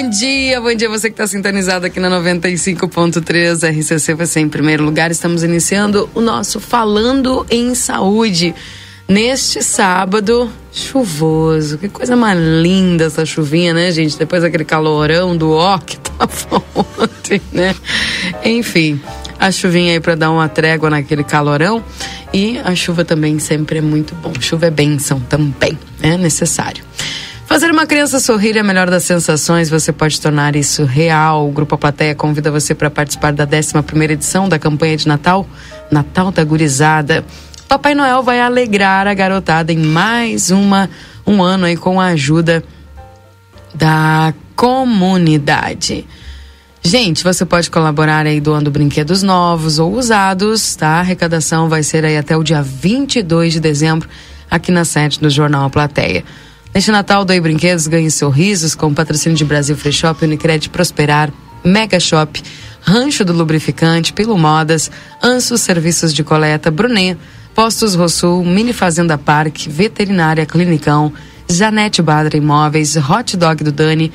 Bom dia, bom dia você que está sintonizado aqui na 95.3 RCC você em primeiro lugar. Estamos iniciando o nosso Falando em Saúde neste sábado chuvoso. Que coisa mais linda essa chuvinha, né, gente? Depois daquele calorão do ó que tava ontem, né? Enfim, a chuvinha aí para dar uma trégua naquele calorão. E a chuva também sempre é muito bom. Chuva é bênção também, é necessário. Fazer uma criança sorrir é a melhor das sensações, você pode tornar isso real. O Grupo A Plateia convida você para participar da 11 edição da campanha de Natal, Natal da Gurizada. Papai Noel vai alegrar a garotada em mais uma um ano aí com a ajuda da comunidade. Gente, você pode colaborar aí doando brinquedos novos ou usados, tá? A arrecadação vai ser aí até o dia 22 de dezembro aqui na sede do Jornal A Plateia. Neste Natal, doe brinquedos, ganhe sorrisos com o patrocínio de Brasil Free Shop, Unicred Prosperar, Mega Shop, Rancho do Lubrificante, Pilo Modas, Anso Serviços de Coleta, Brunet, Postos Rosul, Mini Fazenda Parque, Veterinária Clinicão, Janete Badra Imóveis, Hot Dog do Dani,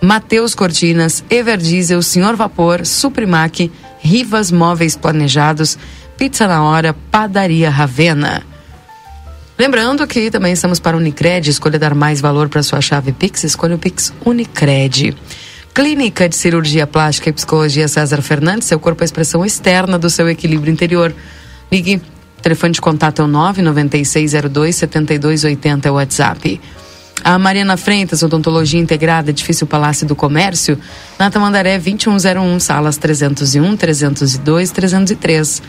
Mateus Cortinas, Everdiesel, Senhor Vapor, Suprimac, Rivas Móveis Planejados, Pizza na Hora, Padaria Ravena. Lembrando que também estamos para Unicred, escolha dar mais valor para sua chave Pix, escolha o Pix Unicred. Clínica de Cirurgia Plástica e Psicologia César Fernandes, seu corpo é a expressão externa do seu equilíbrio interior. Ligue, telefone de contato é o 99602 7280 é o WhatsApp. A Mariana Freitas, Odontologia Integrada, Edifício Palácio do Comércio, na Tamandaré 2101, salas 301, 302, 303.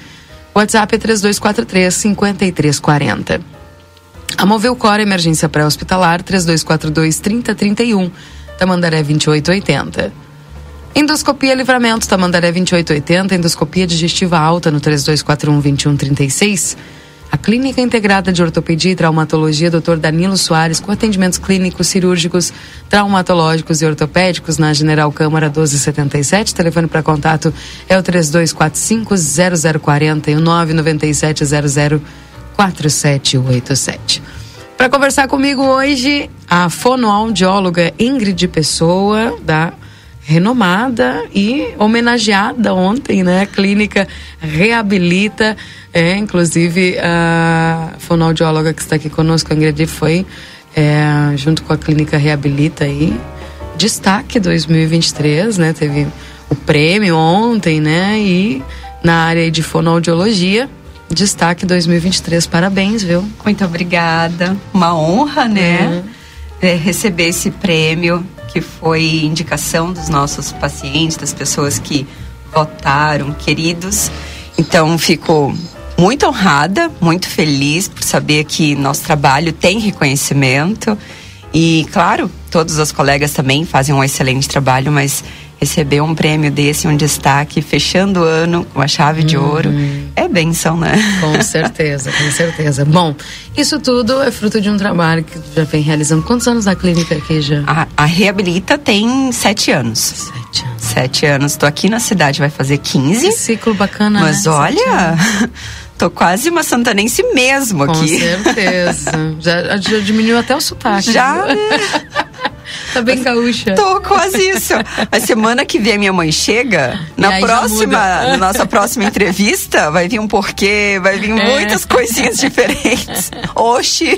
WhatsApp é 3243 5340. A Movelcor Emergência Pré-Hospitalar 3242 3031, Tamandaré 2880. Endoscopia Livramento, Tamandaré 2880, endoscopia digestiva alta no 3241 2136. A Clínica Integrada de Ortopedia e Traumatologia Dr. Danilo Soares, com atendimentos clínicos, cirúrgicos, traumatológicos e ortopédicos na General Câmara 1277. Telefone para contato é o 3245 0040 e o 997 00 4787. Para conversar comigo hoje, a fonoaudióloga Ingrid Pessoa, da renomada e homenageada ontem, né? Clínica Reabilita. É, inclusive, a fonoaudióloga que está aqui conosco, a Ingrid, foi é, junto com a Clínica Reabilita aí, destaque 2023, né? Teve o prêmio ontem, né? E na área de fonoaudiologia, Destaque 2023, parabéns, viu? Muito obrigada. Uma honra, né? Uhum. É, receber esse prêmio, que foi indicação dos nossos pacientes, das pessoas que votaram, queridos. Então, fico muito honrada, muito feliz por saber que nosso trabalho tem reconhecimento. E, claro, todos os colegas também fazem um excelente trabalho, mas receber um prêmio desse, um destaque, fechando o ano com a chave de ouro, uhum. é benção, né? Com certeza, com certeza. Bom, isso tudo é fruto de um trabalho que já vem realizando. Quantos anos na clínica aqui já? A, a Reabilita tem sete anos. Sete anos. Sete anos. Estou aqui na cidade, vai fazer 15. Que ciclo bacana, Mas né? olha... Tô quase uma santanense mesmo aqui. Com certeza. já, já diminuiu até o sotaque. Já. Tá bem gaúcha. Tô quase isso. A semana que vem minha mãe chega, na próxima, na nossa próxima entrevista, vai vir um porquê, vai vir é. muitas coisinhas diferentes. Oxi!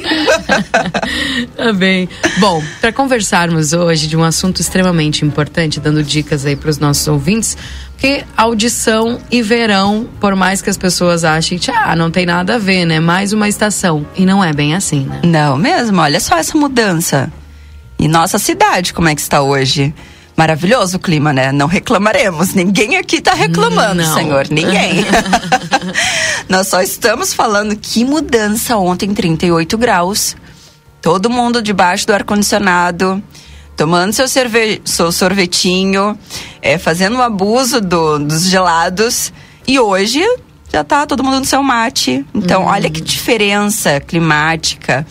tá bem. Bom, para conversarmos hoje de um assunto extremamente importante, dando dicas aí para os nossos ouvintes, porque audição e verão, por mais que as pessoas achem, ah, não tem nada a ver, né? Mais uma estação. E não é bem assim, né? Não mesmo, olha só essa mudança. E nossa cidade, como é que está hoje? Maravilhoso o clima, né? Não reclamaremos. Ninguém aqui está reclamando, Não. senhor. Ninguém. Nós só estamos falando que mudança ontem, 38 graus. Todo mundo debaixo do ar-condicionado, tomando seu, cerve seu sorvetinho, é, fazendo um abuso do, dos gelados. E hoje já tá todo mundo no seu mate. Então, uhum. olha que diferença climática.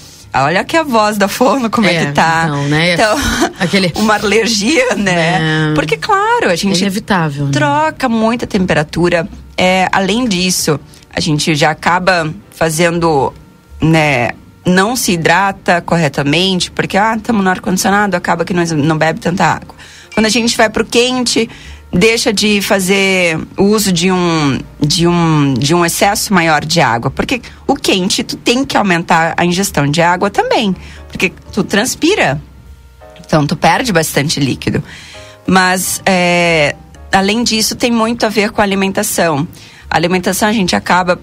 Olha que a voz da forno como é, é que tá. Então, né? Então, Aquele... uma alergia, né? É. Porque, claro, a gente é inevitável, né? troca muita temperatura. É, além disso, a gente já acaba fazendo, né? Não se hidrata corretamente, porque, ah, estamos no ar-condicionado, acaba que não, não bebe tanta água. Quando a gente vai pro quente, deixa de fazer uso de um, de um, de um excesso maior de água. Porque o quente, tu tem que aumentar a ingestão de água também. Porque tu transpira. Então, tu perde bastante líquido. Mas, é, além disso, tem muito a ver com a alimentação. A alimentação, a gente acaba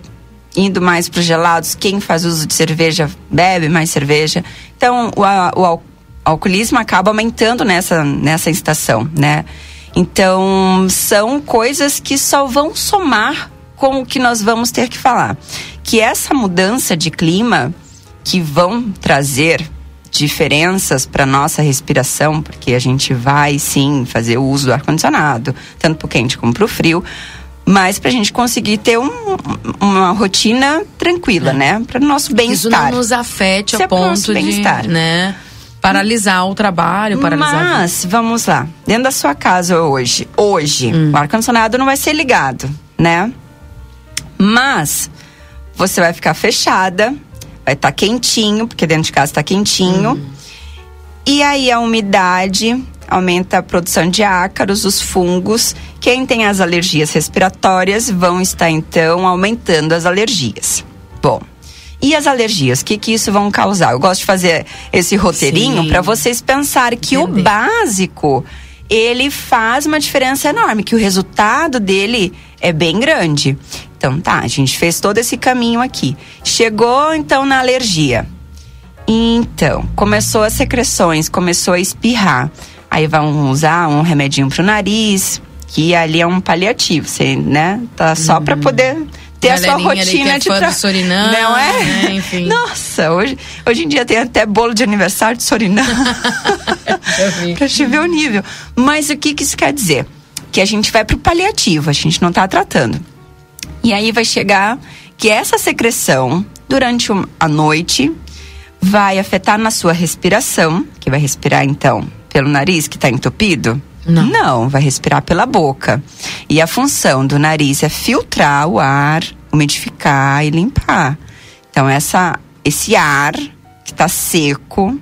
indo mais para os gelados. Quem faz uso de cerveja bebe mais cerveja. Então, o, o, o alcoolismo acaba aumentando nessa, nessa estação, né? Então, são coisas que só vão somar com o que nós vamos ter que falar. Que essa mudança de clima que vão trazer diferenças para nossa respiração, porque a gente vai sim fazer o uso do ar condicionado, tanto para o quente como para o frio, mas para a gente conseguir ter um, uma rotina tranquila, é. né? Para o nosso bem-estar. Isso não nos afete a é ponto de, né? Paralisar o trabalho, paralisar. Mas, vamos lá. Dentro da sua casa hoje, hoje, hum. o ar-condicionado não vai ser ligado, né? Mas você vai ficar fechada, vai estar tá quentinho, porque dentro de casa está quentinho. Hum. E aí a umidade aumenta a produção de ácaros, os fungos. Quem tem as alergias respiratórias vão estar então aumentando as alergias. Bom, e as alergias, o que, que isso vão causar? Eu gosto de fazer esse roteirinho para vocês pensarem que o básico ele faz uma diferença enorme, que o resultado dele é bem grande. Então tá, a gente fez todo esse caminho aqui. Chegou então na alergia. Então, começou as secreções, começou a espirrar. Aí vão usar um remedinho pro nariz, que ali é um paliativo, você, né? Tá só uhum. para poder ter a sua rotina é de trabalho. Não é? é enfim. Nossa, hoje, hoje em dia tem até bolo de aniversário de Suriname. pra te ver o nível. Mas o que, que isso quer dizer? Que a gente vai pro paliativo, a gente não tá tratando. E aí vai chegar que essa secreção, durante a noite, vai afetar na sua respiração, que vai respirar então pelo nariz que está entupido não. Não, vai respirar pela boca. E a função do nariz é filtrar o ar, umidificar e limpar. Então essa esse ar que está seco,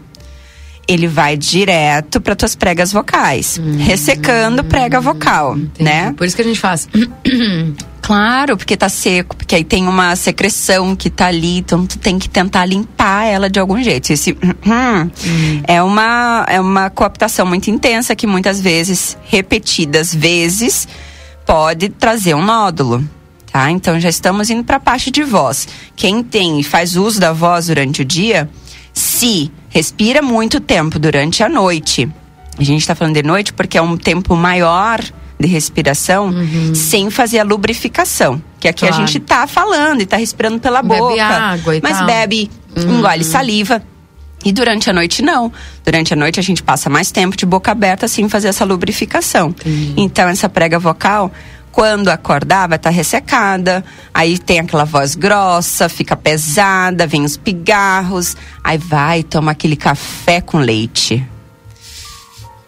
ele vai direto para tuas pregas vocais, hum, ressecando prega vocal, entendi. né? Por isso que a gente faz Claro, porque tá seco, porque aí tem uma secreção que tá ali, então tu tem que tentar limpar ela de algum jeito. Esse hum, hum. é uma é uma cooptação muito intensa que muitas vezes, repetidas vezes, pode trazer um nódulo. Tá? Então já estamos indo para a parte de voz. Quem tem e faz uso da voz durante o dia, se respira muito tempo durante a noite. A gente está falando de noite porque é um tempo maior de respiração uhum. sem fazer a lubrificação. Que aqui claro. a gente tá falando e tá respirando pela bebe boca. Água e mas tal. bebe, uhum. engole saliva. E durante a noite não. Durante a noite a gente passa mais tempo de boca aberta sem fazer essa lubrificação. Uhum. Então essa prega vocal quando acordar vai estar tá ressecada, aí tem aquela voz grossa, fica pesada, vem os pigarros, aí vai tomar aquele café com leite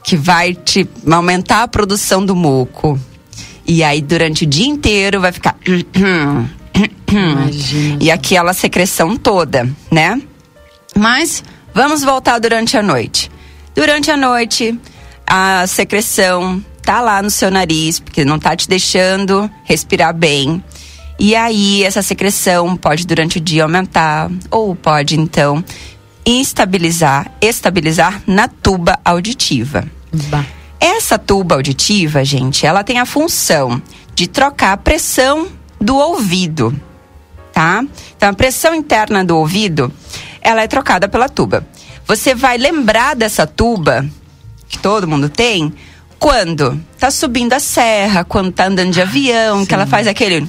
que vai te aumentar a produção do muco. E aí durante o dia inteiro vai ficar Imagina. e aquela secreção toda, né? Mas vamos voltar durante a noite. Durante a noite, a secreção tá lá no seu nariz, porque não tá te deixando respirar bem. E aí essa secreção pode durante o dia aumentar ou pode então instabilizar, estabilizar na tuba auditiva. Bah. Essa tuba auditiva, gente, ela tem a função de trocar a pressão do ouvido, tá? Então a pressão interna do ouvido, ela é trocada pela tuba. Você vai lembrar dessa tuba que todo mundo tem quando tá subindo a serra, quando tá andando de avião, Sim. que ela faz aquele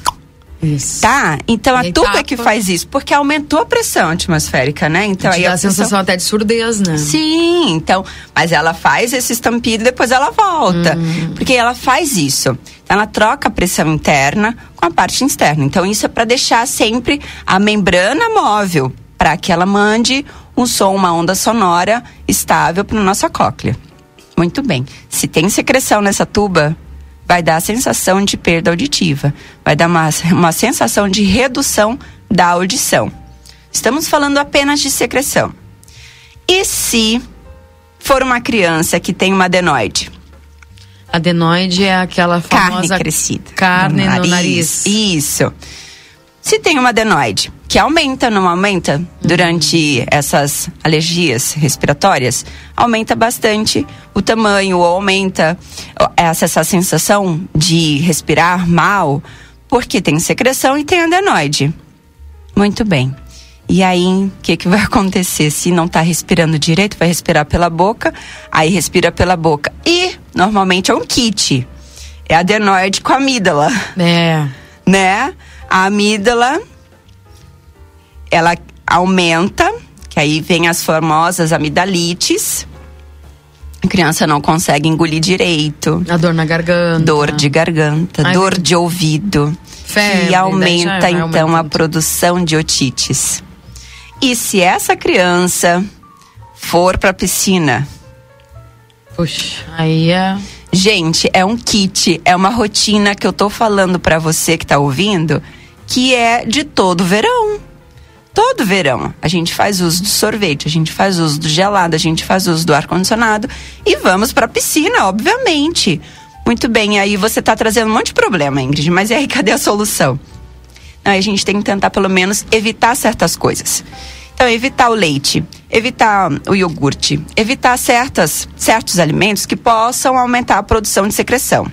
Isso. Tá? Então a E tuba é que faz isso, porque aumentou a pressão atmosférica, né? Então aí dá a a sensação até de surdez, né? Sim, então, mas ela faz esse estampido e depois ela volta. Porque ela faz isso. Ela troca a pressão interna com a parte externa. Então, isso é para deixar sempre a membrana móvel, para que ela mande um som, uma onda sonora estável para nossa cóclea. Muito bem. Se tem secreção nessa tuba, vai dar a sensação de perda auditiva. Vai dar uma, uma sensação de redução da audição. Estamos falando apenas de secreção. E se for uma criança que tem uma adenoide? Adenoide é aquela Carne famosa crescida. carne no nariz. Isso. Se tem uma adenoide que aumenta, não aumenta durante essas alergias respiratórias, aumenta bastante o tamanho, ou aumenta essa, essa sensação de respirar mal, porque tem secreção e tem adenoide. Muito bem. E aí, o que, que vai acontecer? Se não está respirando direito, vai respirar pela boca, aí respira pela boca. E, normalmente, é um kit. É adenoide com amígdala É. né? A amígdala ela aumenta, que aí vem as famosas amidalites. A criança não consegue engolir direito. A dor na garganta. Dor de garganta, Ai, dor de ouvido. Febre, que daí aumenta então a produção de otites. E se essa criança for para piscina, Puxa, aí é. Gente, é um kit, é uma rotina que eu tô falando pra você que tá ouvindo, que é de todo verão. Todo verão. A gente faz uso do sorvete, a gente faz uso do gelado, a gente faz uso do ar-condicionado e vamos pra piscina, obviamente. Muito bem, aí você tá trazendo um monte de problema, Ingrid, mas e aí cadê a solução? Aí a gente tem que tentar pelo menos evitar certas coisas. Então, evitar o leite, evitar o iogurte, evitar certas, certos alimentos que possam aumentar a produção de secreção.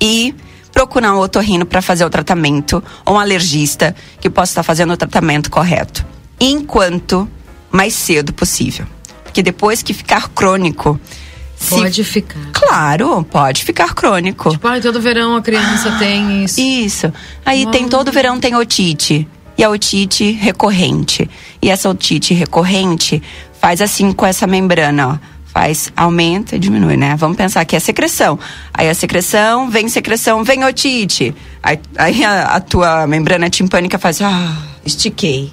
E procurar um otorrino para fazer o tratamento, ou um alergista que possa estar fazendo o tratamento correto. Enquanto mais cedo possível. Porque depois que ficar crônico. se- Pode ficar. Claro, pode ficar crônico. Tipo, ai, todo verão a criança tem isso. Isso. Aí tem todo verão tem otite. E a otite recorrente. E essa otite recorrente faz assim com essa membrana, ó. Faz, aumenta e diminui, né? Vamos pensar que é secreção. Aí a secreção, vem secreção, vem otite. Aí, aí a, a tua membrana timpânica faz, ah, estiquei.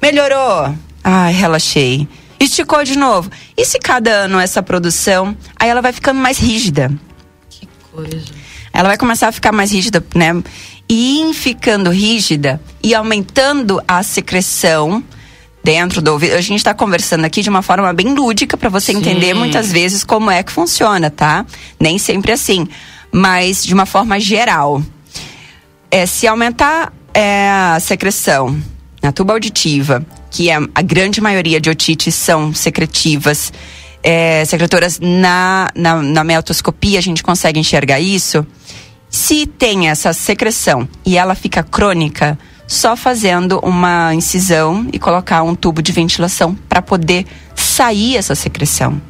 Melhorou. Ai, relaxei. Esticou de novo. E se cada ano essa produção, aí ela vai ficando mais rígida Que coisa. ela vai começar a ficar mais rígida, né? E em ficando rígida e aumentando a secreção dentro do ouvido. A gente está conversando aqui de uma forma bem lúdica para você Sim. entender muitas vezes como é que funciona, tá? Nem sempre assim, mas de uma forma geral. É, se aumentar é, a secreção na tuba auditiva, que é a grande maioria de otites são secretivas, é, secretoras na, na, na meotoscopia, a gente consegue enxergar isso. Se tem essa secreção e ela fica crônica, só fazendo uma incisão e colocar um tubo de ventilação para poder sair essa secreção.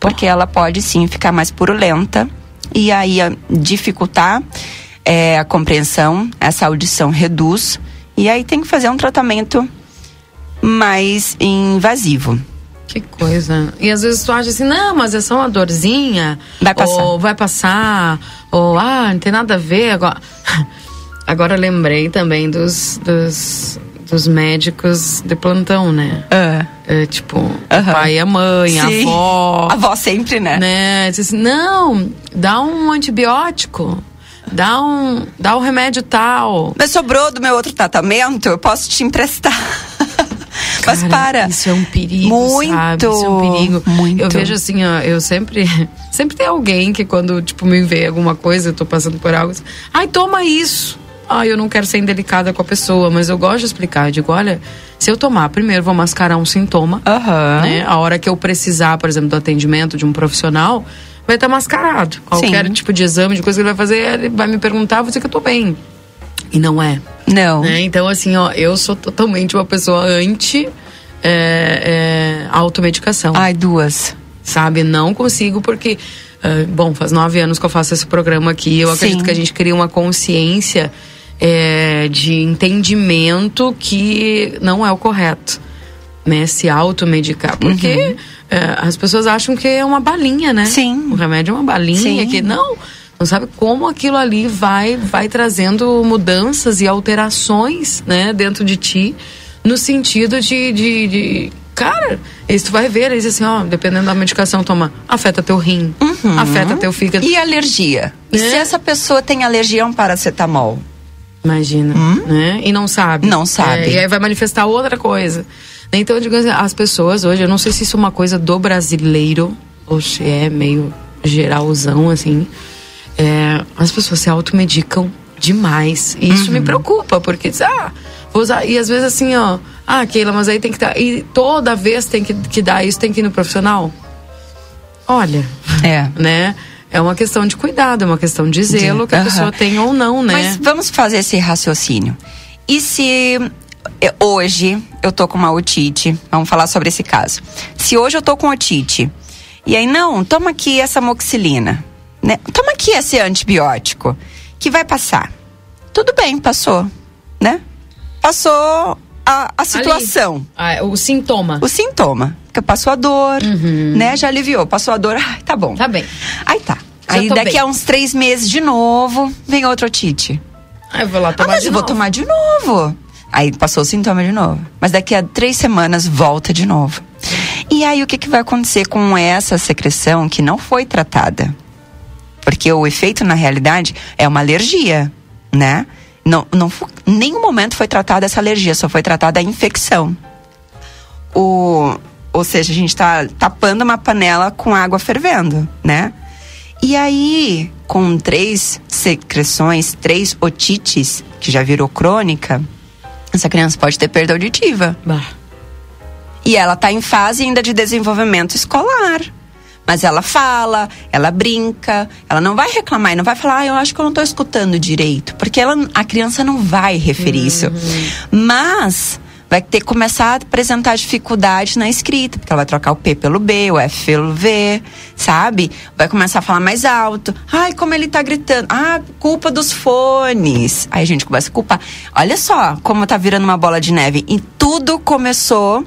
Porque ela pode sim ficar mais purulenta e aí a- dificultar é, a compreensão, essa audição reduz. E aí tem que fazer um tratamento mais invasivo. Que coisa. E às vezes tu acha assim, não, mas é só uma dorzinha. Vai passar. Ou vai passar. Ou, ah, não tem nada a ver. Agora, agora eu lembrei também dos, dos, dos médicos de plantão, né? É, tipo, o Aham. pai e a mãe, a Sim. avó. A avó sempre, né? Né? Diz assim, não, dá um antibiótico. Dá um, dá um remédio tal. Mas sobrou do meu outro tratamento, eu posso te emprestar. Mas Cara, para. Isso é um perigo, Muito, sabe? Isso é um perigo. muito. Eu vejo assim, ó, eu sempre... Sempre tem alguém que quando, tipo, me vê alguma coisa, eu tô passando por algo... assim, Ai, toma isso! Ai, eu não quero ser indelicada com a pessoa, mas eu gosto de explicar. Eu digo, olha, se eu tomar, primeiro vou mascarar um sintoma, Aham. né? A hora que eu precisar, por exemplo, do atendimento de um profissional, vai estar mascarado. Qualquer Sim. tipo de exame, de coisa que ele vai fazer, ele vai me perguntar, vou dizer que eu tô bem. E não é Não. né? Então, assim, ó, eu sou totalmente uma pessoa anti é, é, automedicação, Ai, duas. sabe? Não consigo porque, ah, bom, faz nove anos que eu faço esse programa aqui. Eu Sim. acredito que a gente cria uma consciência é, de entendimento que não é o correto, né? Se automedicar. Porque uhum. é, as pessoas acham que é uma balinha, né? Sim. O remédio é uma balinha, Sim. que não. Não sabe como aquilo ali vai, vai trazendo mudanças e alterações, né, dentro de ti, no sentido de, de, de cara, isso tu vai ver, eles assim, ó, dependendo da medicação toma, afeta teu rim, uhum. afeta teu fígado. E alergia? E é. se essa pessoa tem alergia a um paracetamol? Imagina, hum? né? E não sabe. Não sabe. É, e aí vai manifestar outra coisa. Então, digo assim, as pessoas hoje, eu não sei se isso é uma coisa do brasileiro, ou se é meio geralzão, assim. É, as pessoas se automedicam demais. E isso uhum. me preocupa, porque, ah, vou usar. E às vezes assim, ó, ah, Keila, mas aí tem que dar. E toda vez tem que, que dar isso, tem que ir no profissional? Olha. É. Né? É uma questão de cuidado, é uma questão de zelo de, que a uh -huh. pessoa tem ou não, né? Mas vamos fazer esse raciocínio. E se hoje eu tô com uma otite, vamos falar sobre esse caso. Se hoje eu tô com otite, e aí, não, toma aqui essa moxilina, né? Toma aqui esse antibiótico, que vai passar. Tudo bem, passou, né? Passou a, a situação. Ah, o sintoma. O sintoma. Passou a dor, uhum. né? Já aliviou. Passou a dor, ai, tá bom. Tá bem. Aí tá. Já aí daqui bem. a uns três meses de novo, vem outro otite. Aí eu vou lá tomar ah, mas eu novo. vou tomar de novo. Aí passou o sintoma de novo. Mas daqui a três semanas volta de novo. E aí o que, que vai acontecer com essa secreção que não foi tratada? Porque o efeito, na realidade, é uma alergia, né? Não, não, nenhum momento foi tratada essa alergia, só foi tratada a infecção. O, ou seja, a gente está tapando uma panela com água fervendo, né? E aí, com três secreções, três otites, que já virou crônica, essa criança pode ter perda auditiva. Bah. E ela está em fase ainda de desenvolvimento escolar. Mas ela fala, ela brinca, ela não vai reclamar e não vai falar, ah, eu acho que eu não estou escutando direito. Porque ela, a criança não vai referir uhum. isso. Mas vai ter que começar a apresentar dificuldade na escrita, porque ela vai trocar o P pelo B, o F pelo V, sabe? Vai começar a falar mais alto. Ai, como ele tá gritando. Ah, culpa dos fones. Aí a gente começa a culpar. Olha só como tá virando uma bola de neve. E tudo começou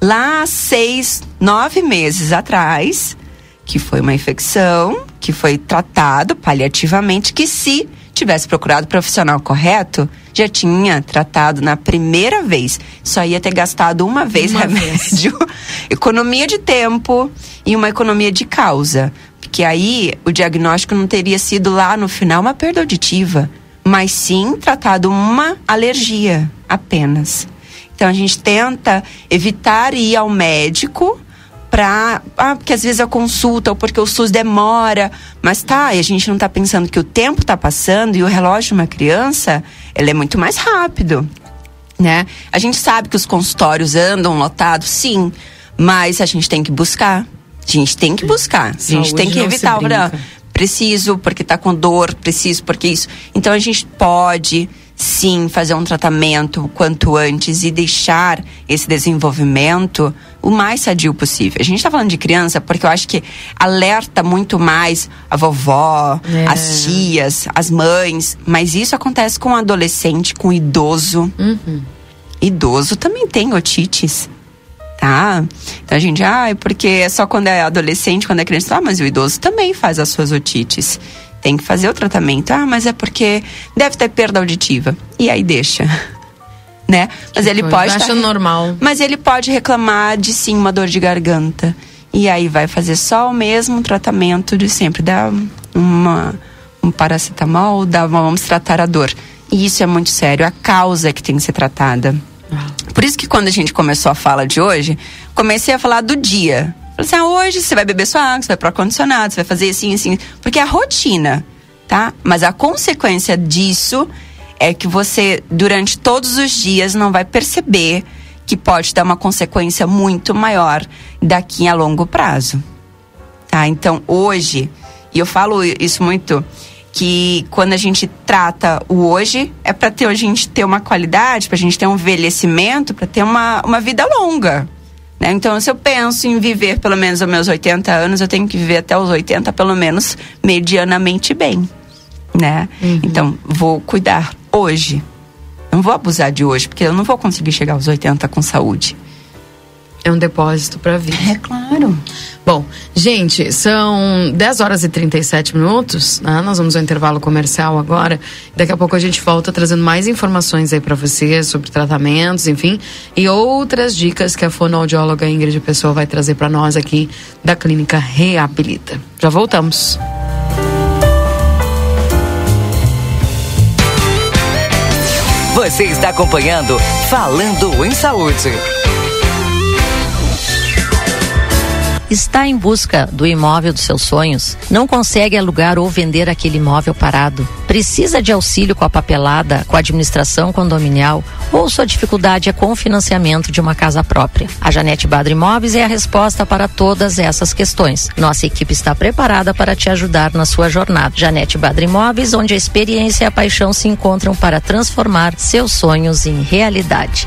lá seis, nove meses atrás, que foi uma infecção, que foi tratado paliativamente, que se tivesse procurado o profissional correto, já tinha tratado na primeira vez. Só ia ter gastado uma vez uma remédio, vez. economia de tempo e uma economia de causa. Porque aí o diagnóstico não teria sido lá no final uma perda auditiva, mas sim tratado uma alergia apenas. Então a gente tenta evitar ir ao médico para ah, porque às vezes a consulta ou porque o SUS demora, mas tá, e a gente não está pensando que o tempo está passando e o relógio de uma criança, ele é muito mais rápido, né? A gente sabe que os consultórios andam lotados, sim, mas a gente tem que buscar. A gente tem que buscar. A gente tem que evitar, preciso porque está com dor, preciso porque isso. Então a gente pode sim fazer um tratamento quanto antes e deixar esse desenvolvimento o mais sadio possível. A gente está falando de criança porque eu acho que alerta muito mais a vovó, é. as tias, as mães, mas isso acontece com o adolescente, com o idoso. Uhum. Idoso também tem otites. Tá? Então a gente, ah, é porque é só quando é adolescente, quando é criança, ah, mas o idoso também faz as suas otites tem que fazer o tratamento. Ah, mas é porque deve ter perda auditiva. E aí deixa. Né? Mas que ele coisa. pode. Tá, normal. Mas ele pode reclamar de sim uma dor de garganta. E aí vai fazer só o mesmo tratamento de sempre. Dá uma, um paracetamol, dá uma, vamos tratar a dor. E isso é muito sério. A causa é que tem que ser tratada. Ah. Por isso que quando a gente começou a fala de hoje, comecei a falar do dia. Assim, ah, hoje você vai beber sua água, você vai pro ar-condicionado, você vai fazer assim, assim. Porque é a rotina, tá? Mas a consequência disso é que você, durante todos os dias, não vai perceber que pode dar uma consequência muito maior daqui a longo prazo. Tá? Então, hoje, e eu falo isso muito, que quando a gente trata o hoje, é para a gente ter uma qualidade, para a gente ter um envelhecimento, para ter uma, uma vida longa. Né? Então, se eu penso em viver pelo menos os meus 80 anos, eu tenho que viver até os 80, pelo menos, medianamente bem. Né? Uhum. Então, vou cuidar hoje. Não vou abusar de hoje, porque eu não vou conseguir chegar aos 80 com saúde. É um depósito para vida. É claro. Bom, gente, são 10 horas e 37 minutos. Né? Nós vamos ao intervalo comercial agora. Daqui a pouco a gente volta trazendo mais informações aí para você sobre tratamentos, enfim, e outras dicas que a fonoaudióloga Ingrid Pessoa vai trazer para nós aqui da Clínica Reabilita. Já voltamos. Você está acompanhando Falando em Saúde. Está em busca do imóvel dos seus sonhos, não consegue alugar ou vender aquele imóvel parado, precisa de auxílio com a papelada, com a administração condominial ou sua dificuldade é com o financiamento de uma casa própria. A Janete Badra Imóveis é a resposta para todas essas questões. Nossa equipe está preparada para te ajudar na sua jornada. Janete Badra Imóveis, onde a experiência e a paixão se encontram para transformar seus sonhos em realidade.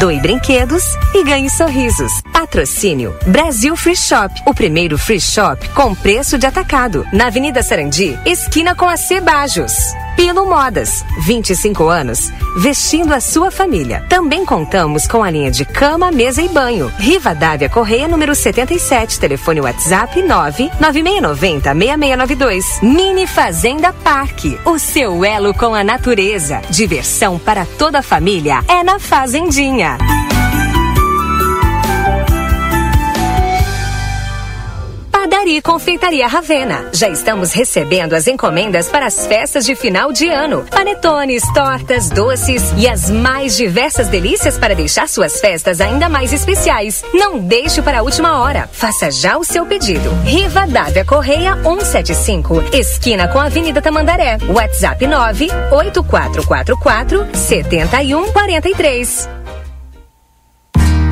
Doe brinquedos e ganhe sorrisos. Patrocínio Brasil Free Shop, o primeiro free shop com preço de atacado. Na Avenida Sarandi, esquina com a Cebajos. Pilo Modas, 25 anos, vestindo a sua família. Também contamos com a linha de cama, mesa e banho. Riva Dávia Correia, número 77, telefone WhatsApp 99690 6692. Mini Fazenda Parque, o seu elo com a natureza. Diversão para toda a família é na Fazendinha. Padaria e Confeitaria Ravena. Já estamos recebendo as encomendas para as festas de final de ano. Panetones, tortas, doces e as mais diversas delícias para deixar suas festas ainda mais especiais. Não deixe para a última hora. Faça já o seu pedido. Riva Dávia Correia 175, esquina com a Avenida Tamandaré. WhatsApp 98444 7143.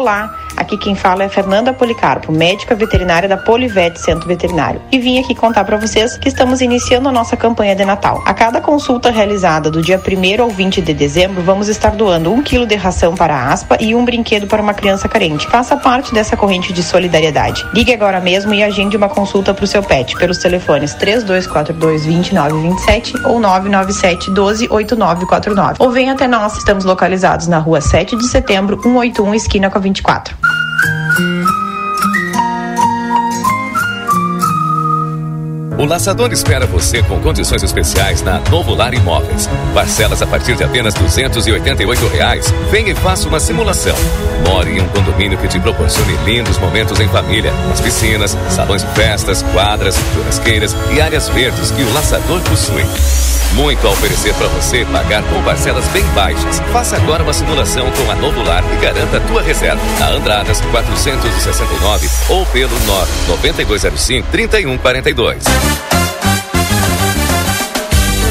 Olá, aqui quem fala é Fernanda Policarpo, médica veterinária da Polivete Centro Veterinário. E vim aqui contar para vocês que estamos iniciando a nossa campanha de Natal. A cada consulta realizada do dia 1 ao 20 de dezembro, vamos estar doando um quilo de ração para a aspa e um brinquedo para uma criança carente. Faça parte dessa corrente de solidariedade. Ligue agora mesmo e agende uma consulta para o seu pet pelos telefones 3242 2927 ou 997 12 8949. Ou venha até nós, estamos localizados na rua 7 de setembro, 181, esquina com a 24. O Laçador espera você com condições especiais na Novo Lar Imóveis. Parcelas a partir de apenas 288 reais. Venha e faça uma simulação. More em um condomínio que te proporcione lindos momentos em família. As piscinas, salões de festas, quadras, churrasqueiras e áreas verdes que o Laçador possui. Muito a oferecer para você pagar com parcelas bem baixas. Faça agora uma simulação com a Novo Lar e garanta a tua reserva. Na Andradas 469 ou pelo 99205 3142.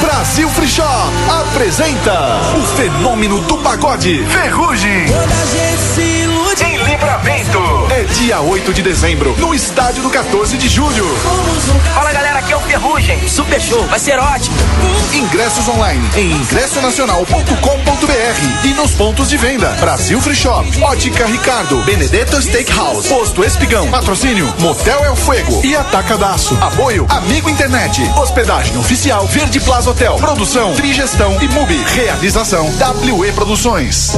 Brasil Free Shop apresenta o fenômeno do pagode Ferrugem. Toda gente se ilude. Em livramento, é dia 8 de dezembro, no estádio do 14 de julho. Fala galera, aqui é o Ferrugem. Super show, vai ser ótimo. Ingressos online em ingressonacional.com.br e nos pontos de venda. Brasil Free Shop, Ótica Ricardo, Benedetto Steakhouse, Posto Espigão, Patrocínio Motel El Fuego e Atacadaço. Apoio Amigo Internet, Hospedagem Oficial Verde Plaza Hotel, Produção Trigestão e Mubi. Realização WE Produções.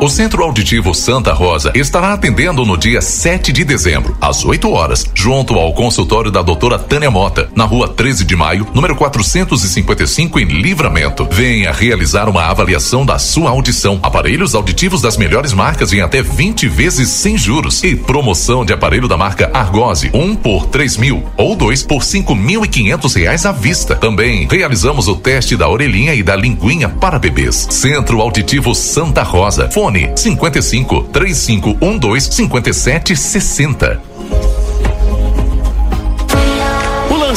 O Centro Auditivo Santa Rosa estará atendendo no dia 7 de dezembro, às 8 horas, junto ao consultório da doutora Tânia Mota, na rua 13 de maio, número 455, em Livramento. Venha realizar uma avaliação da sua audição. Aparelhos auditivos das melhores marcas em até 20 vezes sem juros. E promoção de aparelho da marca Argose, um por 3 mil ou dois por 5.500 reais à vista. Também realizamos o teste da orelhinha e da linguinha para bebês. Centro Auditivo Santa Rosa. Fone 55 3512 5760.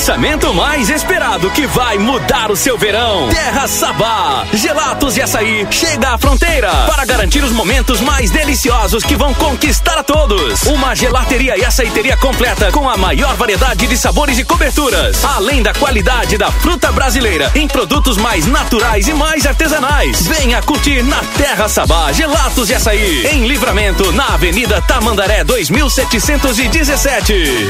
Lançamento mais esperado que vai mudar o seu verão. Terra Sabá. Gelatos e açaí chega à fronteira para garantir os momentos mais deliciosos que vão conquistar a todos. Uma gelateria e açaiteria completa com a maior variedade de sabores e coberturas, além da qualidade da fruta brasileira em produtos mais naturais e mais artesanais. Venha curtir na Terra Sabá Gelatos e açaí em Livramento na Avenida Tamandaré 2717.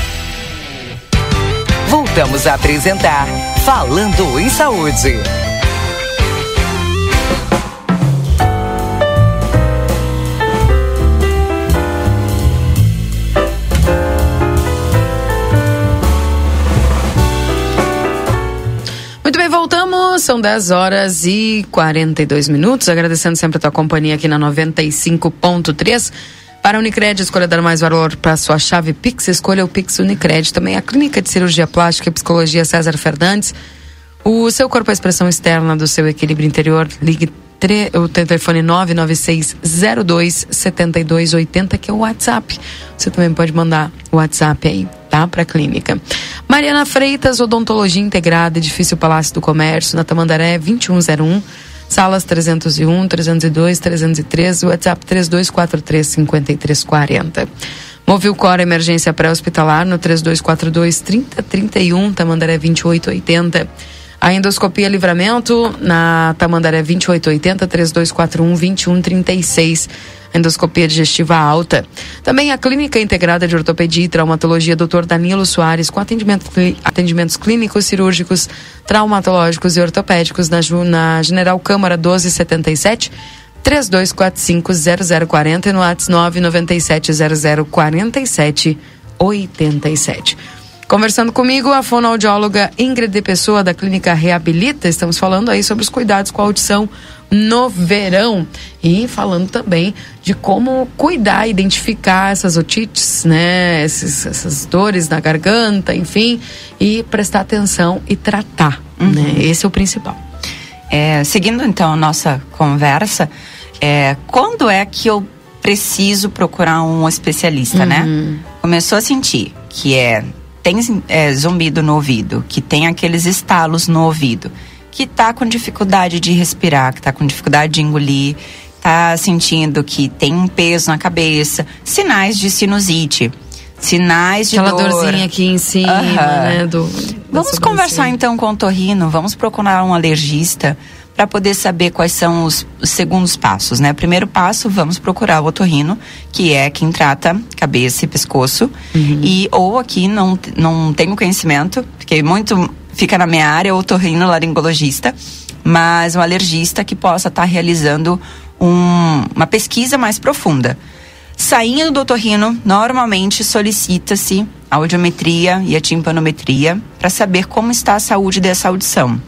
Voltamos a apresentar Falando em Saúde. Muito bem, voltamos. São 10 horas e 42 minutos. Agradecendo sempre a tua companhia aqui na 95.3. Para a Unicred, escolha dar mais valor para sua chave Pix, escolha o Pix Unicred. Também a Clínica de Cirurgia Plástica e Psicologia César Fernandes. O seu corpo é a expressão externa do seu equilíbrio interior. Ligue o telefone 996027280, que é o WhatsApp. Você também pode mandar o WhatsApp aí, tá? Para a clínica. Mariana Freitas, Odontologia Integrada, Edifício Palácio do Comércio, na Tamandaré 2101. Salas 301, 302, 303, WhatsApp 3243 5340. Movilcor Emergência Pré-Hospitalar no 3242 3031, Tamandaré 2880. A endoscopia Livramento na Tamandaré 2880 3241 2136 endoscopia digestiva alta. Também a Clínica Integrada de Ortopedia e Traumatologia Dr. Danilo Soares, com atendimento, atendimentos clínicos, cirúrgicos, traumatológicos e ortopédicos na, na General Câmara 1277. 3245-0040 e no WhatsApp 997-0047-87. Conversando comigo, a fonoaudióloga Ingrid de Pessoa, da Clínica Reabilita. Estamos falando aí sobre os cuidados com a audição no verão e falando também de como cuidar, identificar essas otites, né, Esses, essas dores na garganta, enfim, e prestar atenção e tratar, uhum. né? Esse é o principal. É, seguindo então a nossa conversa, é, quando é que eu preciso procurar um especialista, né? uhum. né? Começou a sentir que é tem é, zumbido no ouvido, que tem aqueles estalos no ouvido, que tá com dificuldade de respirar, que tá com dificuldade de engolir, tá sentindo que tem um peso na cabeça, sinais de sinusite. Sinais de Aquela dor. dorzinha aqui em cima, uhum. né? Do, vamos conversar então com o Torrino, vamos procurar um alergista para poder saber quais são os, os, segundos passos, né? Primeiro passo, vamos procurar o otorrino, que é quem trata cabeça e pescoço. Uhum. E ou aqui não, não tenho conhecimento, porque muito fica na minha área, otorrino laringologista, mas um alergista que possa estar tá realizando um, uma pesquisa mais profunda. Saindo do otorrino, normalmente solicita-se a audiometria e a timpanometria para saber como está a saúde dessa audição.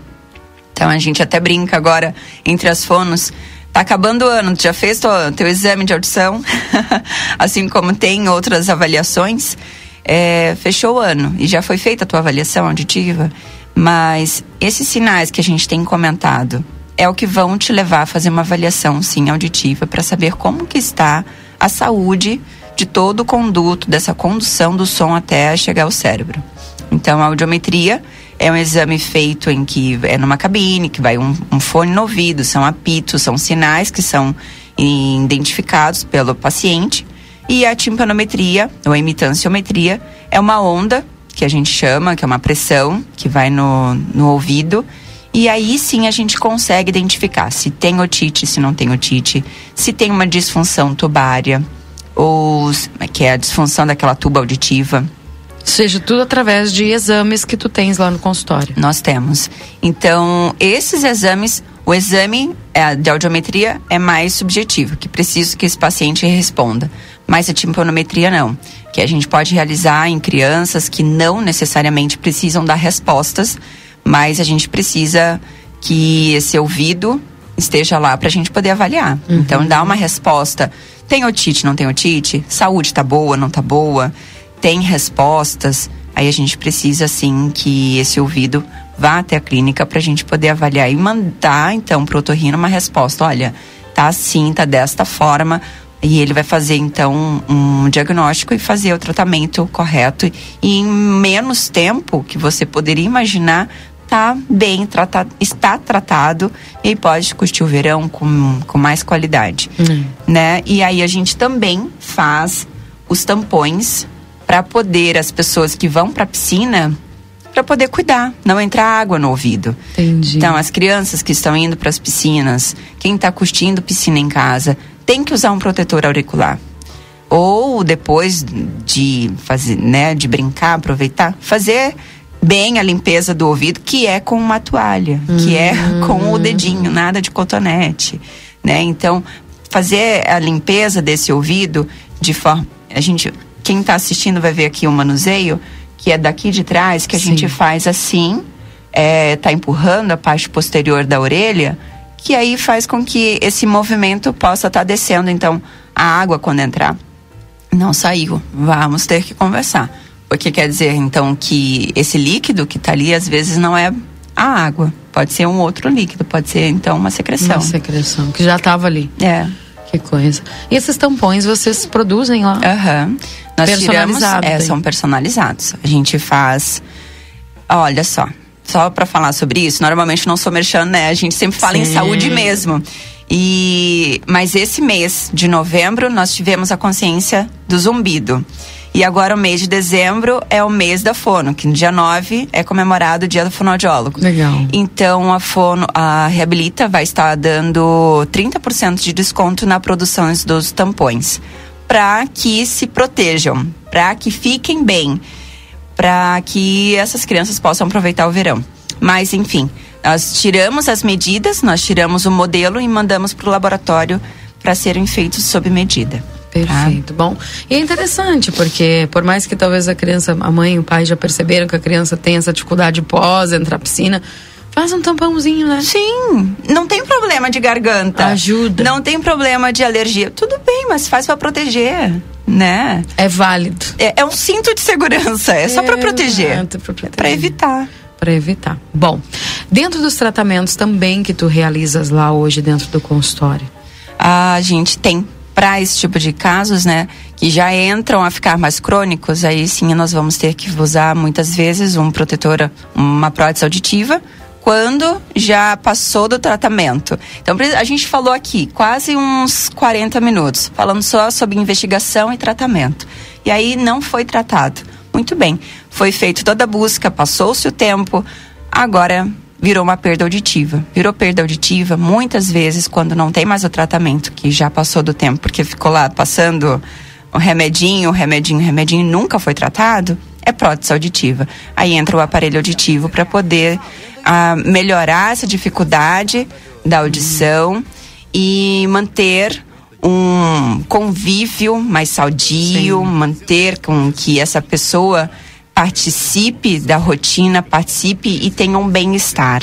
Então a gente até brinca agora entre as fonos Tá acabando o ano, tu já fez teu, teu exame de audição, assim como tem outras avaliações. É, fechou o ano e já foi feita a tua avaliação auditiva, mas esses sinais que a gente tem comentado é o que vão te levar a fazer uma avaliação, sim, auditiva, para saber como que está a saúde de todo o conduto, dessa condução do som até chegar ao cérebro. Então, a audiometria é um exame feito em que é numa cabine, que vai um, um fone no ouvido, são apitos, são sinais que são identificados pelo paciente. E a timpanometria, ou imitanciometria, é uma onda que a gente chama, que é uma pressão que vai no, no ouvido. E aí sim a gente consegue identificar se tem otite, se não tem otite, se tem uma disfunção tubária, ou que é a disfunção daquela tuba auditiva. Seja tudo através de exames que tu tens lá no consultório. Nós temos. Então, esses exames, o exame é, de audiometria é mais subjetivo, que preciso que esse paciente responda. Mas a timpanometria não, que a gente pode realizar em crianças que não necessariamente precisam dar respostas, mas a gente precisa que esse ouvido esteja lá para a gente poder avaliar. Uhum. Então, dar uma resposta. Tem otite, não tem otite? Saúde tá boa, não tá boa? Tem respostas, aí a gente precisa sim que esse ouvido vá até a clínica para a gente poder avaliar e mandar então para o otorrino uma resposta. Olha, tá assim, tá desta forma. E ele vai fazer então um diagnóstico e fazer o tratamento correto. E em menos tempo que você poderia imaginar, tá bem tratado, está tratado e pode curtir o verão com, com mais qualidade. Uhum. Né? E aí a gente também faz os tampões para poder as pessoas que vão para a piscina para poder cuidar, não entrar água no ouvido. Entendi. Então, as crianças que estão indo para as piscinas, quem está curtindo piscina em casa, tem que usar um protetor auricular. Ou depois de fazer, né, de brincar, aproveitar, fazer bem a limpeza do ouvido, que é com uma toalha, hum. que é com o dedinho, nada de cotonete, né? Então, fazer a limpeza desse ouvido de forma a gente quem está assistindo vai ver aqui o manuseio, que é daqui de trás, que a Sim. gente faz assim, é, tá empurrando a parte posterior da orelha, que aí faz com que esse movimento possa estar tá descendo. Então, a água, quando entrar, não saiu. Vamos ter que conversar. Porque quer dizer, então, que esse líquido que está ali, às vezes, não é a água. Pode ser um outro líquido, pode ser, então, uma secreção. Uma secreção, que já estava ali. É. Que coisa. E esses tampões vocês produzem lá? Aham. Uhum. Nós tiramos, é, são personalizados. A gente faz. Olha só, só para falar sobre isso, normalmente não sou merchan, né? A gente sempre fala Sim. em saúde mesmo. E mas esse mês de novembro nós tivemos a consciência do zumbido. E agora o mês de dezembro é o mês da fono, que no dia 9 é comemorado o dia do fonoaudiólogo. Legal. Então a fono, a Reabilita vai estar dando 30% de desconto na produção dos tampões para que se protejam, para que fiquem bem, para que essas crianças possam aproveitar o verão. Mas, enfim, nós tiramos as medidas, nós tiramos o modelo e mandamos para o laboratório para serem feitos sob medida. Tá? Perfeito. Bom, e é interessante, porque por mais que talvez a criança, a mãe e o pai já perceberam que a criança tem essa dificuldade pós entrar na piscina, Faz um tampãozinho, né? Sim, não tem problema de garganta. Ajuda. Não tem problema de alergia. Tudo bem, mas faz para proteger, né? É válido. É, é um cinto de segurança, é, é só para proteger. Para evitar. Para evitar. Bom, dentro dos tratamentos também que tu realizas lá hoje dentro do consultório. A gente tem para esse tipo de casos, né, que já entram a ficar mais crônicos, aí sim nós vamos ter que usar muitas vezes um protetor, uma prótese auditiva quando já passou do tratamento. Então, a gente falou aqui quase uns 40 minutos, falando só sobre investigação e tratamento. E aí não foi tratado. Muito bem, foi feita toda a busca, passou-se o tempo, agora virou uma perda auditiva. Virou perda auditiva muitas vezes quando não tem mais o tratamento, que já passou do tempo, porque ficou lá passando o remedinho, o remedinho, o remedinho, nunca foi tratado, é prótese auditiva. Aí entra o aparelho auditivo para poder a melhorar essa dificuldade da audição e manter um convívio mais saudio, Sim. manter com que essa pessoa participe da rotina, participe e tenha um bem-estar.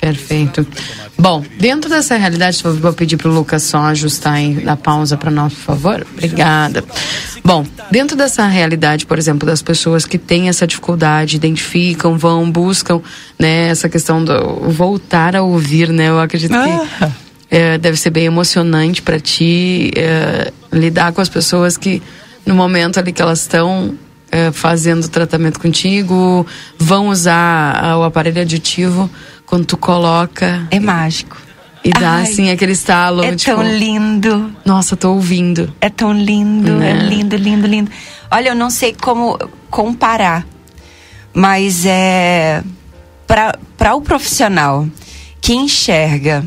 Perfeito. Bom, dentro dessa realidade, vou pedir para o Lucas só ajustar aí na pausa para nós, por favor. Obrigada. Bom, dentro dessa realidade, por exemplo, das pessoas que têm essa dificuldade, identificam, vão, buscam, né, essa questão do voltar a ouvir, né? Eu acredito que Ah. é, deve ser bem emocionante para ti é, lidar com as pessoas que no momento ali que elas estão é, fazendo tratamento contigo vão usar ah, o aparelho aditivo quando tu coloca É mágico. e dá Ai, assim aquele estalo É tipo, tão lindo. nossa tô ouvindo É tão lindo, Né? é lindo, lindo, lindo. Olha, eu não sei como comparar, mas é para o profissional que enxerga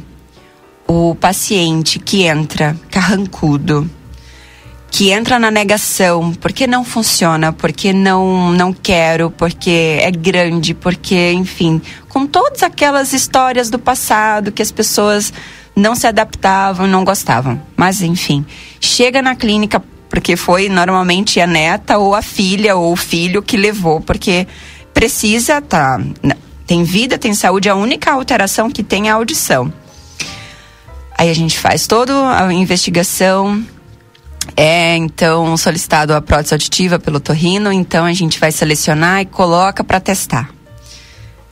o paciente que entra carrancudo, que entra na negação, porque não funciona, porque não não quero, porque é grande, porque, enfim, com todas aquelas histórias do passado que as pessoas não se adaptavam, não gostavam. Mas enfim, chega na clínica porque foi normalmente a neta ou a filha ou o filho que levou, porque precisa tá tem vida, tem saúde, a única alteração que tem é a audição. Aí a gente faz toda a investigação, é então solicitado a prótese auditiva pelo torrino, então a gente vai selecionar e coloca para testar.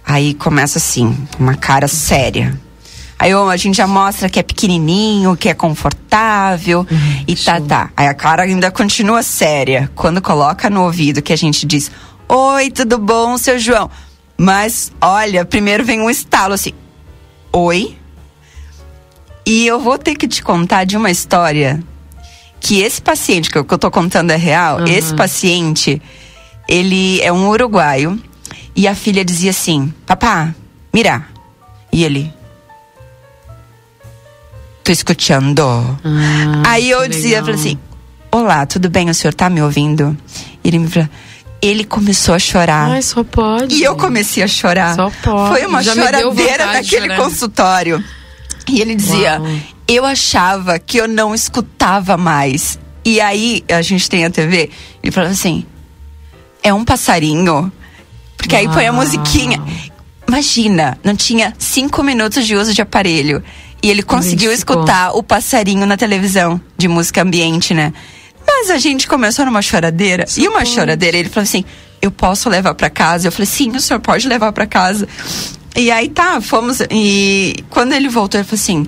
Aí começa assim, uma cara séria. Aí a gente já mostra que é pequenininho, que é confortável e tá, tá. Aí a cara ainda continua séria. Quando coloca no ouvido que a gente diz: Oi, tudo bom, seu João? Mas olha, primeiro vem um estalo assim: Oi? E eu vou ter que te contar de uma história que esse paciente que eu, que eu tô contando é real. Esse paciente, ele é um uruguaio e a filha dizia assim: Papá, mira. E ele. Tô escutando. Aí eu Ah, dizia, eu legal. assim: Olá, tudo bem? O senhor tá me ouvindo? E ele me falou. Ele começou a chorar. Ai, só pode. E eu comecei a chorar. Só pode. Foi uma Já choradeira daquele consultório. E ele dizia: Uau. Eu achava que eu não escutava mais. E aí, a gente tem a TV, ele falava assim: É um passarinho. Porque aí põe a Uau. musiquinha. Imagina, não tinha cinco minutos de uso de aparelho. E ele conseguiu escutar o passarinho na televisão de música ambiente, né? Mas a gente começou numa choradeira. e uma choradeira, ele falou assim: Eu posso levar pra casa? Eu falei: Sim, o senhor pode levar pra casa. E aí tá, fomos. E quando ele voltou, ele falou assim: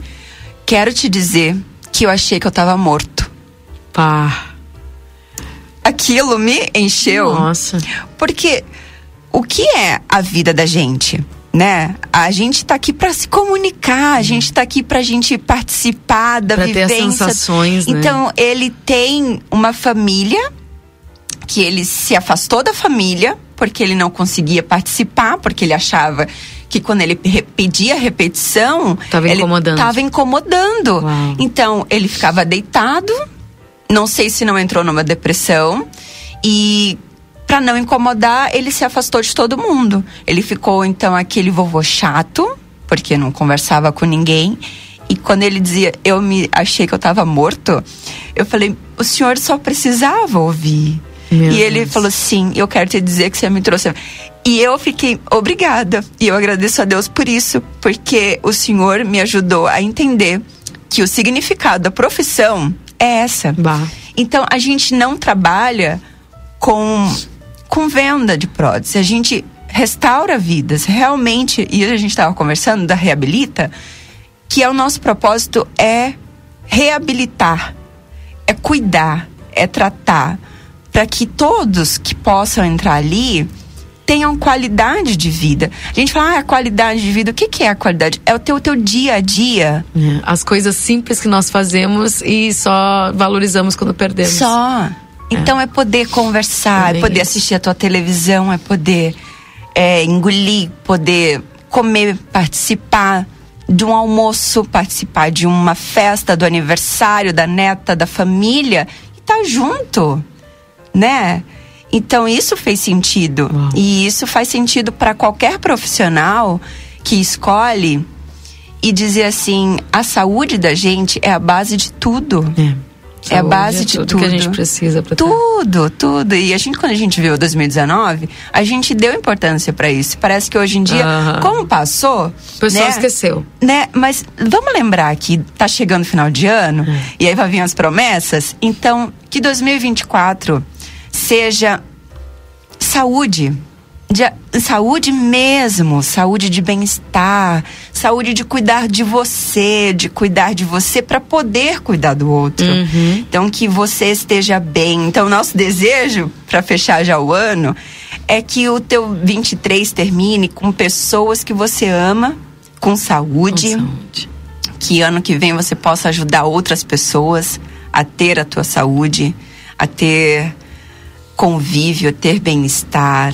Quero te dizer que eu achei que eu tava morto. Pá. Aquilo me encheu. Nossa. Porque o que é a vida da gente? Né? A gente tá aqui pra se comunicar, a gente tá aqui pra gente participar da Pra ter as vivência. sensações, né? Então, ele tem uma família que ele se afastou da família porque ele não conseguia participar, porque ele achava que quando ele pedia repetição, Tava ele incomodando. tava incomodando. Uau. Então, ele ficava deitado, não sei se não entrou numa depressão e para não incomodar, ele se afastou de todo mundo. Ele ficou então aquele vovô chato, porque não conversava com ninguém. E quando ele dizia, eu me achei que eu tava morto, eu falei, o senhor só precisava ouvir. Meu e ele Deus. falou, sim, eu quero te dizer que você me trouxe. E eu fiquei obrigada. E eu agradeço a Deus por isso, porque o senhor me ajudou a entender que o significado da profissão é essa. Bah. Então a gente não trabalha com, com venda de prótese, a gente restaura vidas, realmente. E a gente estava conversando da Reabilita, que é o nosso propósito é reabilitar, é cuidar, é tratar, para que todos que possam entrar ali tenham qualidade de vida. A gente fala, ah, a qualidade de vida, o que, que é a qualidade? É o teu, teu dia a dia. É, As coisas simples que nós fazemos e só valorizamos quando perdemos. Só. Então é, poder conversar, É é, poder isso. assistir a tua televisão, é poder é, engolir, poder comer, participar de um almoço, participar de uma festa, do aniversário da neta, da família e tá junto, né? Então isso fez sentido Uau. e isso faz sentido para qualquer profissional que escolhe e dizer assim, a saúde da gente é a base de tudo. É. é a Saúde base é de tudo tudo. que a gente precisa ter. Tudo, tudo. E a gente, quando a gente viu 2019, a gente deu importância pra isso. Parece que hoje em dia, Aham. como passou. O pessoal né, esqueceu. Né? Mas vamos lembrar que tá chegando o final de ano É. e aí vai vir as promessas. Então, que 2024 seja saúde. De, saúde mesmo, saúde de bem-estar, saúde de cuidar de você, de cuidar de você para poder cuidar do outro. Então que você esteja bem. Então nosso desejo para fechar já o ano é que o teu 23 termine com pessoas que você ama, com saúde. Que ano que vem você possa ajudar outras pessoas a ter a tua saúde, a ter convívio, ter bem-estar,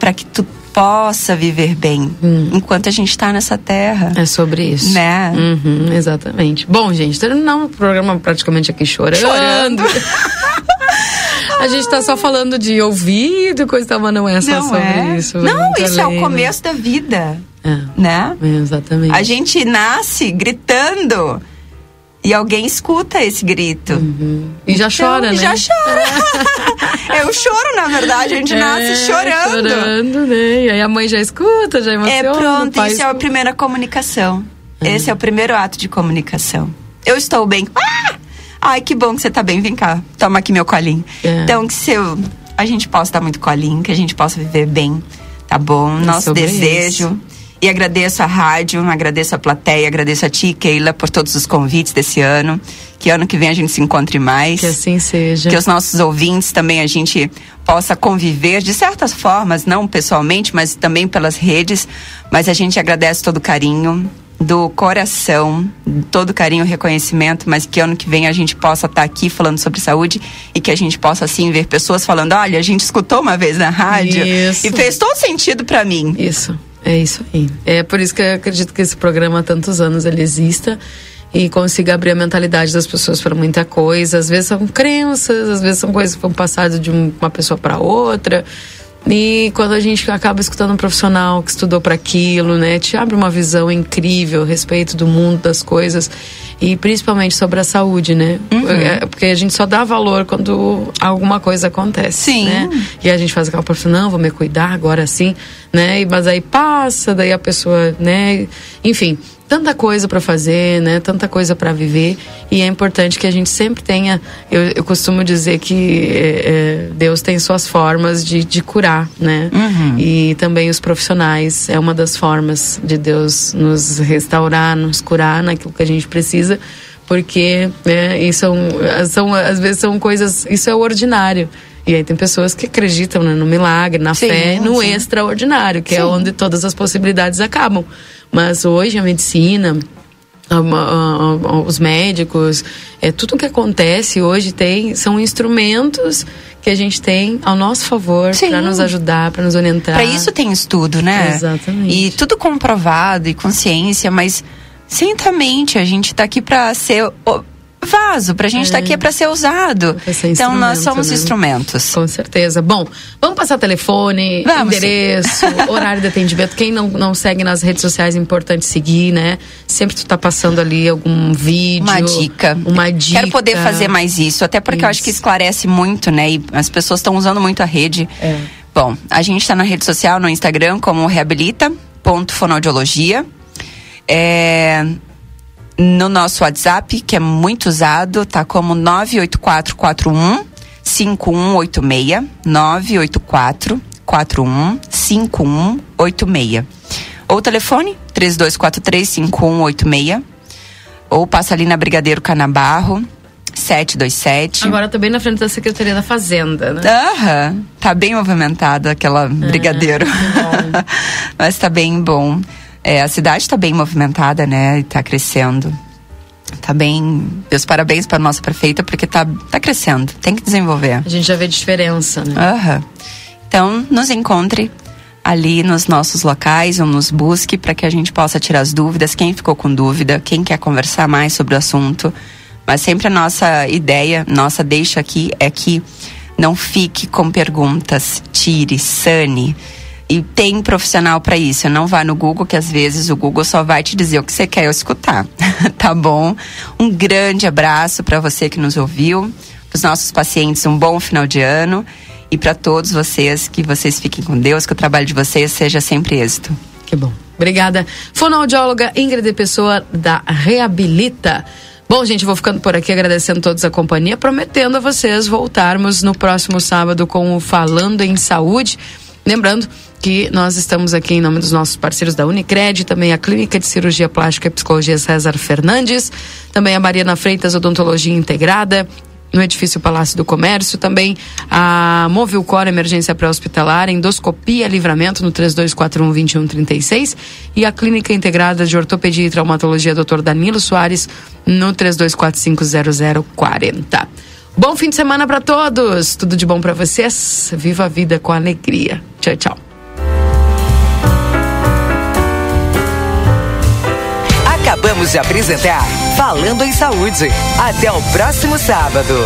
para que tu possa viver bem enquanto a gente está nessa terra. É sobre isso. Né? Uhum, exatamente. Bom, gente, terminamos o programa praticamente aqui chorando. Chorando. a gente tá só falando de ouvido, coisa tal, mas não é só Não sobre é. isso. Não, isso é o né? começo da vida, É, né? é, exatamente. A gente nasce gritando e alguém escuta esse grito. E já chora, né? Já chora. é o choro, na verdade. A gente nasce É, chorando. Chorando, né? E aí a mãe já escuta, já emociona. É pronto, isso é a primeira comunicação. Esse é o primeiro ato de comunicação. Eu estou bem. Ah! Ai, que bom que você tá bem. Vem cá, toma aqui meu colinho. É. Então, que se eu, a gente possa dar muito colinho, que a gente possa viver bem, tá bom? É Nosso desejo. isso. E agradeço a rádio, agradeço a plateia, agradeço a ti, Keila, por todos os convites desse ano. Que ano que vem a gente se encontre mais. Que assim seja. Que os nossos ouvintes também a gente possa conviver de certas formas, não pessoalmente, mas também pelas redes. Mas a gente agradece todo o carinho do coração, todo o carinho reconhecimento, mas que ano que vem a gente possa estar aqui falando sobre saúde e que a gente possa assim ver pessoas falando, olha, a gente escutou uma vez na rádio Isso. e fez todo sentido para mim. Isso, é isso aí. É por isso que eu acredito que esse programa há tantos anos ele exista e consiga abrir a mentalidade das pessoas para muita coisa. Às vezes são crenças, às vezes são coisas que vão passadas de um- uma pessoa para outra. E quando a gente acaba escutando um profissional que estudou para aquilo, né, te abre uma visão incrível a respeito do mundo, das coisas e principalmente sobre a saúde, né? É, Porque a gente só dá valor quando alguma coisa acontece, Sim. né? E a gente faz aquela profissão, não, vou me cuidar agora sim, né? E, mas aí passa, daí a pessoa, né? Enfim, tanta coisa para fazer, né? Tanta coisa para viver e é importante que a gente sempre tenha. Eu, eu costumo dizer que é, é, Deus tem suas formas de, de curar, né? E também os profissionais é uma das formas de Deus nos restaurar, nos curar naquilo que a gente precisa porque né, isso são, são às vezes são coisas isso é o ordinário e aí tem pessoas que acreditam né, no milagre na Sim, fé no sim. extraordinário que é Sim. onde todas as possibilidades acabam mas hoje a medicina os médicos é tudo que acontece hoje tem são instrumentos que a gente tem ao nosso favor para nos ajudar para nos orientar Para isso tem estudo, né? Exatamente. E tudo comprovado e consciência, mas sentamente a gente tá aqui para ser o vaso, pra gente tá aqui para ser usado. Pra ser Então nós somos né? instrumentos. Com certeza. Bom, vamos passar telefone, Vamos. endereço, horário de atendimento. Quem não, não segue nas redes sociais é importante seguir, né? Sempre tu tá passando ali algum vídeo. Uma dica. Uma dica. Quero poder fazer mais isso, até porque eu acho que Isso. esclarece muito, né? E as pessoas estão usando muito a rede. É. Bom, a gente está na rede social, no Instagram, como reabilita.fonoaudiologia. É, no nosso WhatsApp, que é muito usado, tá como 98441 5186. 984 41 5186. Ou telefone 3243 5186. Ou passa ali na Brigadeiro Canabarro 727. Agora tá bem na frente da Secretaria da Fazenda, né? Aham, tá bem movimentada aquela brigadeiro. Mas tá bem bom. É, a cidade tá bem movimentada, né? E tá crescendo. Tá bem. Meus parabéns para nossa prefeita, porque tá, tá crescendo. Tem que desenvolver. A gente já vê diferença, né? Aham. Então, nos encontre ali nos nossos locais ou nos busque para que a gente possa tirar as dúvidas. Quem ficou com dúvida, quem quer conversar mais sobre o assunto. Mas sempre a nossa ideia, nossa deixa aqui é que não fique com perguntas, tire, sane. E tem profissional para isso. Não vá no Google, que às vezes o Google só vai te dizer o que você quer escutar. tá bom? Um grande abraço para você que nos ouviu, para os nossos pacientes, um bom final de ano. E para todos vocês, que vocês fiquem com Deus, que o trabalho de vocês seja sempre êxito. Que bom. Obrigada. Fonoaudióloga Ingrid Pessoa da Reabilita. Bom, gente, vou ficando por aqui agradecendo todos a companhia, prometendo a vocês voltarmos no próximo sábado com o Falando em Saúde. Lembrando que nós estamos aqui em nome dos nossos parceiros da Unicred, também a Clínica de Cirurgia Plástica e Psicologia César Fernandes, também a Mariana Freitas Odontologia Integrada, no edifício Palácio do Comércio, também a Movilcor Emergência Pré-Hospitalar, Endoscopia Livramento no 3241-2136 e a Clínica Integrada de Ortopedia e Traumatologia Dr. Danilo Soares no 32450040. Bom fim de semana para todos, tudo de bom para vocês, viva a vida com alegria. Tchau, tchau. Acabamos de apresentar Falando em Saúde. Até o próximo sábado.